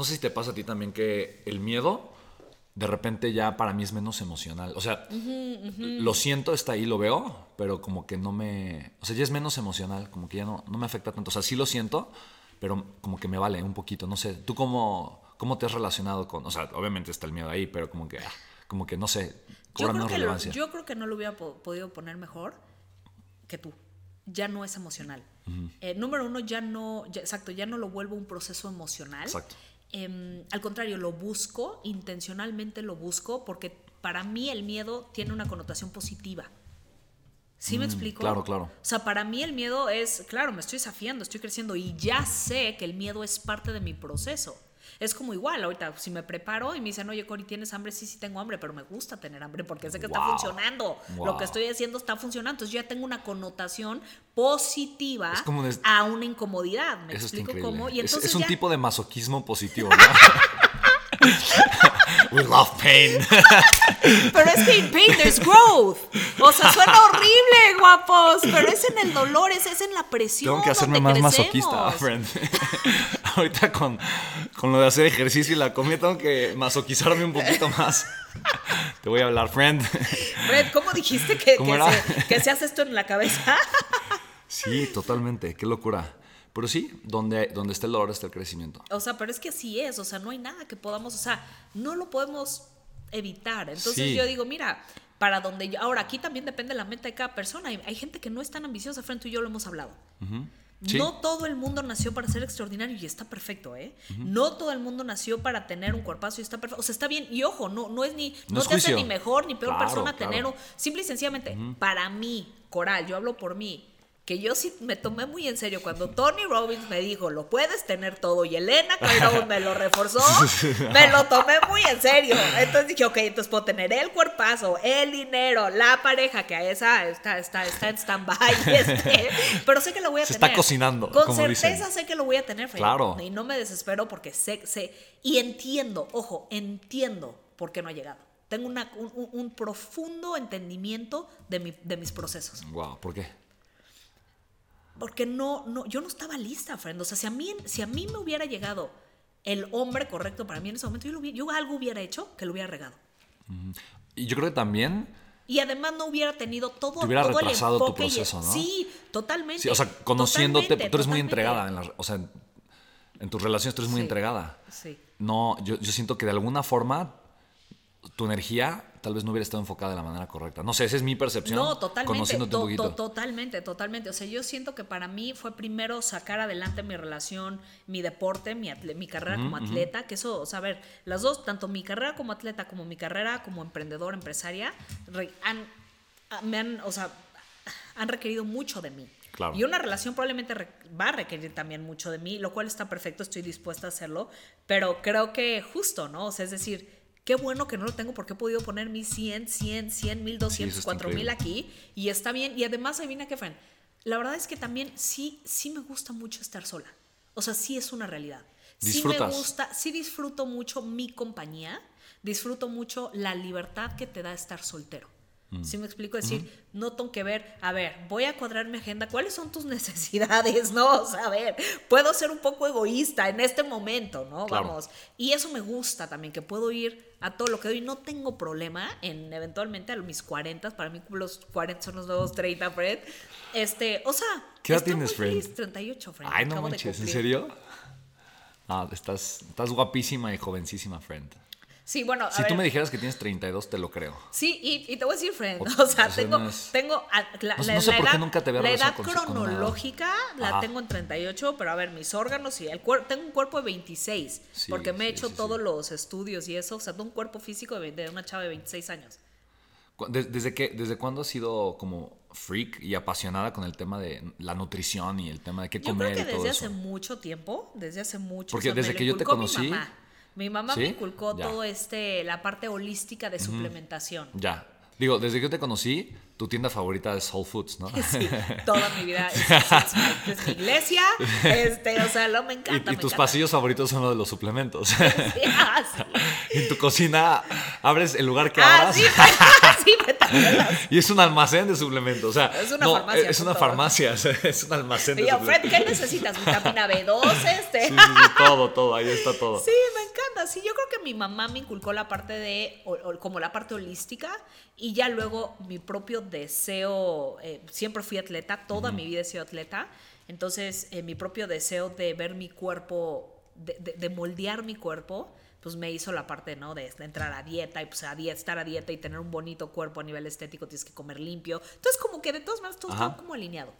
no sé si te pasa a ti también que el miedo de repente ya para mí es menos emocional. O sea, lo siento, está ahí, lo veo, pero como que no me... O sea, ya es menos emocional, como que ya no, no me afecta tanto. O sea, sí lo siento, pero como que me vale un poquito. No sé, ¿tú cómo, cómo te has relacionado con... O sea, obviamente está el miedo ahí, pero como que, ah, como que no sé, Yo cobra menos lo- relevancia. yo creo que no lo hubiera po- podido poner mejor que tú. Ya no es emocional. Eh, número uno, ya no, ya- exacto, ya no lo vuelvo un proceso emocional. Exacto. Em, al contrario, lo busco, intencionalmente lo busco, porque para mí el miedo tiene una connotación positiva. ¿Sí me explico? Mm, claro, claro. O sea, para mí el miedo es, claro, me estoy desafiando, estoy creciendo y ya sé que el miedo es parte de mi proceso. Es como igual, ahorita, si me preparo y me dicen, oye, Cori, ¿tienes hambre? Sí, sí tengo hambre, pero me gusta tener hambre porque sé que está Wow. funcionando. Lo que estoy haciendo está funcionando. Entonces yo ya tengo una connotación positiva a una incomodidad. ¿Me Eso explico cómo? Y Es- entonces es, un ya- tipo de masoquismo positivo, ¿no? We love pain. Pero es que in pain there's growth. O sea, suena horrible, guapos. Pero es en el dolor, es, es en la presión. Tengo que hacerme donde más crecemos. masoquista, friend. Ahorita con, con lo de hacer ejercicio y la comida tengo que masoquizarme un poquito más. Te voy a hablar, friend. Fred, ¿cómo dijiste que, ¿Cómo que se, que se hace esto en la cabeza? Sí, totalmente. Qué locura. Pero sí, donde, donde está el dolor está el crecimiento. O sea, pero es que así es. O sea, no hay nada que podamos, o sea, no lo podemos evitar. Entonces Sí. yo digo, mira, para donde yo. Ahora, aquí también depende de la meta de cada persona. Hay, hay gente que no es tan ambiciosa, Fred, tú y yo lo hemos hablado. Sí. No todo el mundo nació para ser extraordinario y está perfecto, ¿eh? No todo el mundo nació para tener un cuerpazo y está perfecto. O sea, está bien. Y ojo, no, no es ni. No No, es te hace ni mejor ni peor Claro, persona claro. tener un. Simple y sencillamente, para mí, Coral, yo hablo por mí. Que yo sí me tomé muy en serio cuando Tony Robbins me dijo, lo puedes tener todo, y Elena Cairón me lo reforzó, me lo tomé muy en serio. Entonces dije, ok, entonces puedo tener el cuerpazo, el dinero, la pareja, que a esa está, está, está en stand-by, este, pero sé que lo voy a Se tener. está cocinando, Con como certeza dicen. sé que lo voy a tener, Fred. Claro. Y no me desespero porque sé, sé, y entiendo, ojo, entiendo por qué no ha llegado. Tengo una- un- un profundo entendimiento de, mi- de mis procesos. Wow, ¿por qué? Porque no, no, yo no estaba lista, friend. O sea, si a mí, si a mí me hubiera llegado el hombre correcto para mí en ese momento, yo, lo hubiera- yo algo hubiera hecho que lo hubiera regado. Y yo creo que también, Y además no hubiera tenido todo, Te hubiera todo el retrasado tu y proceso, ¿no? Sí, totalmente. sí, o sea, conociéndote, tú eres muy entregada. En la- o sea, en, en tus relaciones tú eres muy Sí. entregada. Sí. No, yo, yo siento que de alguna forma tu energía tal vez no hubiera estado enfocada de la manera correcta. No sé, esa es mi percepción. No, totalmente. Conociéndote to- un poquito. to- totalmente, totalmente. O sea, yo siento que para mí fue primero sacar adelante mi relación, mi deporte, mi, atle- mi carrera como atleta, que eso, o sea, a ver, las dos, tanto mi carrera como atleta como mi carrera como emprendedor, empresaria, re- han, ah, me han, o sea, han requerido mucho de mí. Claro. Y una relación probablemente va a requerir también mucho de mí, lo cual está perfecto, estoy dispuesta a hacerlo, pero creo que justo, ¿no? O sea, es decir, qué bueno que no lo tengo porque he podido poner mis 100, 100, 100, 1200, está 4000 increíble. aquí y está bien. Y además, adivina qué, Fran. La verdad es que también sí, sí me gusta mucho estar sola. O sea, sí es una realidad. Sí me ¿Disfrutas? gusta, sí disfruto mucho mi compañía, disfruto mucho la libertad que te da estar soltero. Mm. ¿Sí me explico? Decir, no tengo que ver, a ver, voy a cuadrar mi agenda, ¿cuáles son tus necesidades? No, o sea, a ver, puedo ser un poco egoísta en este momento, ¿no? Claro. Vamos. Y eso me gusta también, que puedo ir a todo lo que doy. No tengo problema en eventualmente a mis 40, para mí los 40 son los nuevos 30, Fred. Este, o sea, ¿Qué edad tienes, Fred? feliz, 38, Fred. Ay, no manches, ¿en serio? Ah, estás, estás guapísima y jovencísima, friend. Sí, bueno, a Si ver, tú me dijeras que tienes 32, te lo creo. Sí, y, y te voy a decir, friend, O- o sea, tengo, tengo la, No la- no sé la por qué edad, nunca te había la edad cronológica la Ajá. tengo en 38, pero a ver, mis órganos y el cuerpo, tengo un cuerpo de 26, Sí, porque me he hecho sí, todos los estudios y eso, o sea, tengo un cuerpo físico de, de una chava de 26 años. ¿Desde, qué, ¿Desde cuándo has sido como freak y apasionada con el tema de la nutrición y el tema de qué Yo comer creo que y todo desde eso? hace mucho tiempo, desde hace mucho. Porque desde que yo te conocí-. Mi mamá ¿Sí? me inculcó Ya. todo este, la parte holística de suplementación. Ya. Digo, desde que yo te conocí, tu tienda favorita es Whole Foods, ¿no? Sí, toda mi vida es, es mi, es mi iglesia. Este, o sea, lo me encanta. Y, y me tus encanta. pasillos favoritos son los de los suplementos. Sí, ah, sí. en tu cocina abres el lugar que Ah, abras sí, sí, y es un almacén de suplementos. O sea, Es una no, farmacia, Es una farmacia, es un almacén de yo, Fred, suplementos. ¿qué necesitas? Vitamina B12, este. Sí, sí, todo, todo, ahí está todo. Sí, me encanta. Sí, yo creo que mi mamá me inculcó la parte de, o- o como la parte holística, y ya luego mi propio deseo, eh, siempre fui atleta, toda mi vida he sido atleta, entonces eh, mi propio deseo de ver mi cuerpo, de, de- de moldear mi cuerpo, pues me hizo la parte, ¿no? De, de entrar a dieta y pues a dieta, estar a dieta y tener un bonito cuerpo a nivel estético, tienes que comer limpio. Entonces como que de todas maneras todo Ajá. está como alineado.